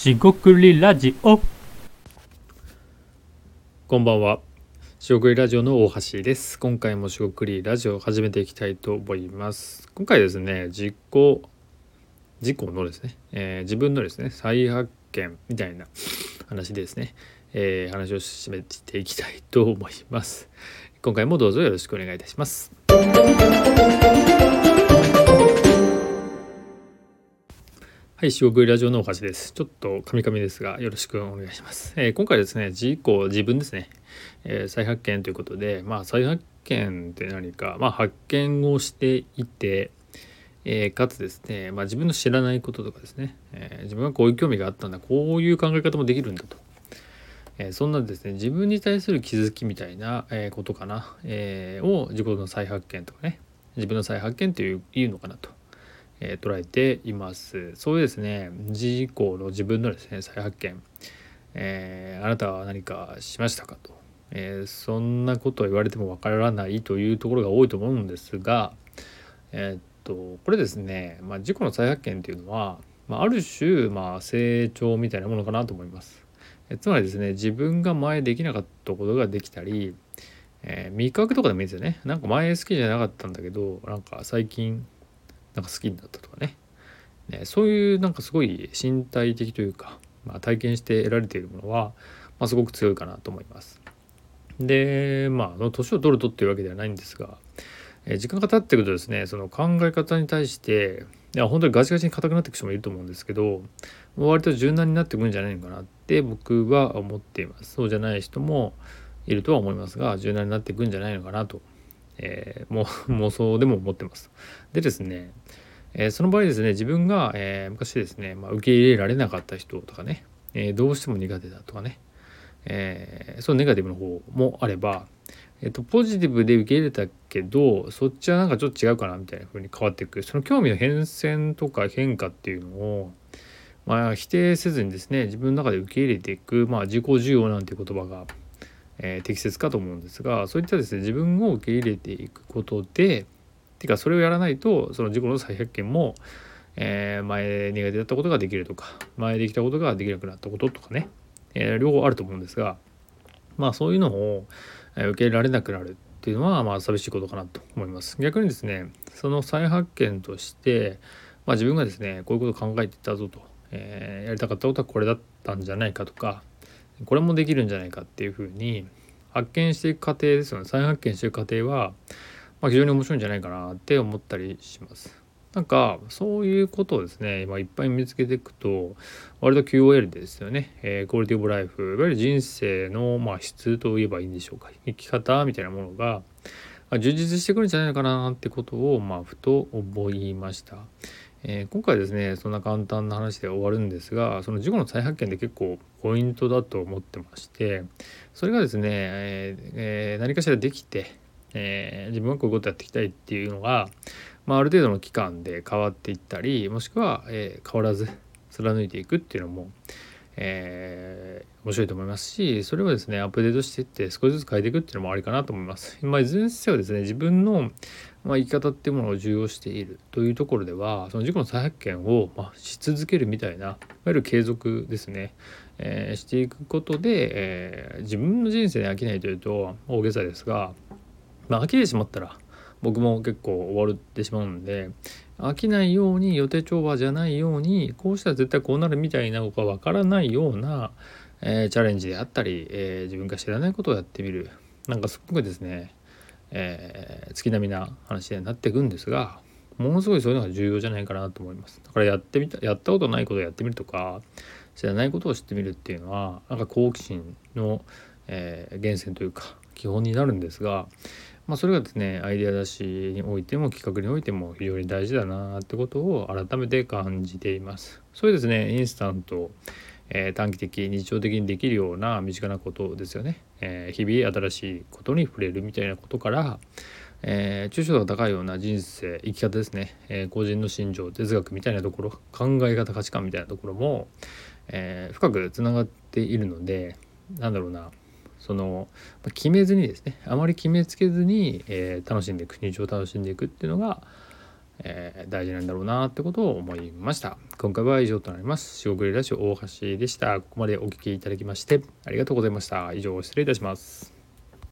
しごくりラジオこんばんは。しごくりラジオの大橋です。今回もしごくりラジオを始めていきたいと思います。今回ですね、自己、自己のですね、えー自分のですね、再発見みたいな話ですね、えー話を進めていきたいと思います。今回もどうぞよろしくお願いいたします。はい、四国ラジオの大橋です。ちょっとカミカミですが、よろしくお願いします。えー今回ですね、自己、自分ですね、えー再発見ということで、まあ、再発見って何か、まあ、発見をしていて、えーかつですね、まあ、自分の知らないこととかですね、え自分がこういう興味があったんだ、こういう考え方もできるんだと。えそんなですね、自分に対する気づきみたいな、えことかな、えーを自己の再発見とかね、自分の再発見といういうのかなと。えー捉えています。そういうですね、自己の自分のですね、再発見、えーあなたは何かしましたかと、えーそんなことを言われてもわからないというところが多いと思うんですが、えっとこれですね、まあ、自己の再発見っていうのは、まあ、ある種、まあ、成長みたいなものかなと思います。えつまりですね自分が前できなかったことができたり、え味覚とかでもいいですよね。なんか前好きじゃなかったんだけどなんか最近なんか好きになったとかねねそういうなんかすごい身体的というか、まあ、体験して得られているものは、まあ、すごく強いかなと思います。でまああの年を取るとっていうわけではないんですが、えー時間が経ってくるとですねその考え方に対していや本当にガチガチに硬くなっていく人もいると思うんですけど割と柔軟になってくんじゃないのかなって僕は思っていますそうじゃない人もいるとは思いますが柔軟になっていくんじゃないのかなと、えーも 妄想でも思ってます。でですね、えーその場合ですね自分が、えー昔ですね、まあ、受け入れられなかった人とかね、えどうしても苦手だとかね、えーそのネガティブの方もあればえっと、ポジティブで受け入れたけどそっちはなんかちょっと違うかなみたいな風に変わっていくその興味の変遷とか変化っていうのを、まあ、否定せずにですね自分の中で受け入れていく、まあ、自己需要なんて言葉が、えー適切かと思うんですがそういったですね自分を受け入れていくことでてかそれをやらないとその自己の再発見も、えー前苦手だったことができるとか前できたことができなくなったこととかね、えー両方あると思うんですがまあそういうのを受け入れられなくなるっていうのはまあ寂しいことかなと思います。逆にですねその再発見として、まあ、自分がですねこういうことを考えていたぞと、えーやりたかったことはこれだったんじゃないかとかこれもできるんじゃないかっていうふうに発見していく過程ですよね。再発見していく過程は、まあ、非常に面白いんじゃないかなって思ったりします。なんかそういうことをですね今いっぱい見つけていくと割と QOL ですよね、えークオリティオブライフいわゆる人生の、まあ、質といえばいいんでしょうか。生き方みたいなものがあ充実してくるんじゃないのかなってことを、まあ、ふと思いました、えー今回ですねそんな簡単な話で終わるんですがその事故の再発見で結構ポイントだと思ってましてそれがですね、えーえー何かしらできて、え自分はこういうことやっていきたいっていうのが、まあ、ある程度の期間で変わっていったりもしくは、え変わらず貫いていくっていうのも、えー面白いと思いますしそれをですねアップデートしていって少しずつ変えていくっていうのもありかなと思います。まあ、いずれにせよですね自分の、まあ、生き方っていうものを重要しているというところではその自己の再発見を、まあ、し続けるみたいないわゆる継続ですね、えーしていくことで、えー自分の人生に飽きないというと大げさですが、まあ、飽きてしまったら僕も結構終わってしまうんで飽きないように予定調和じゃないようにこうしたら絶対こうなるみたいなことがわからないような、えーチャレンジであったり、えー自分が知らないことをやってみる。なんかすごくですね、えー月並みな話になっていくんですがものすごいそういうのが重要じゃないかなと思います。だからやってみたやったことないことをやってみるとか知らないことを知ってみるっていうのはなんか好奇心の、え源泉というか基本になるんですがまあ、それがですねアイデア出しにおいても企画においても非常に大事だなってことを改めて感じています。そういうですねインスタント、えー短期的日常的にできるような身近なことですよね。えー日々新しいことに触れるみたいなことから、えー抽象度が高いような人生生き方ですね、えー個人の心情哲学みたいなところ考え方価値観みたいなところも、えー深くつながっているのでなんだろうなその決めずにですねあまり決めつけずに、えー楽しんでいく日常を楽しんでいくっていうのが、えー大事なんだろうなってことを思いました。今回は以上となります。仕送りラジオ大橋でした。ここまでお聞きいただきましてありがとうございました。以上失礼いたします。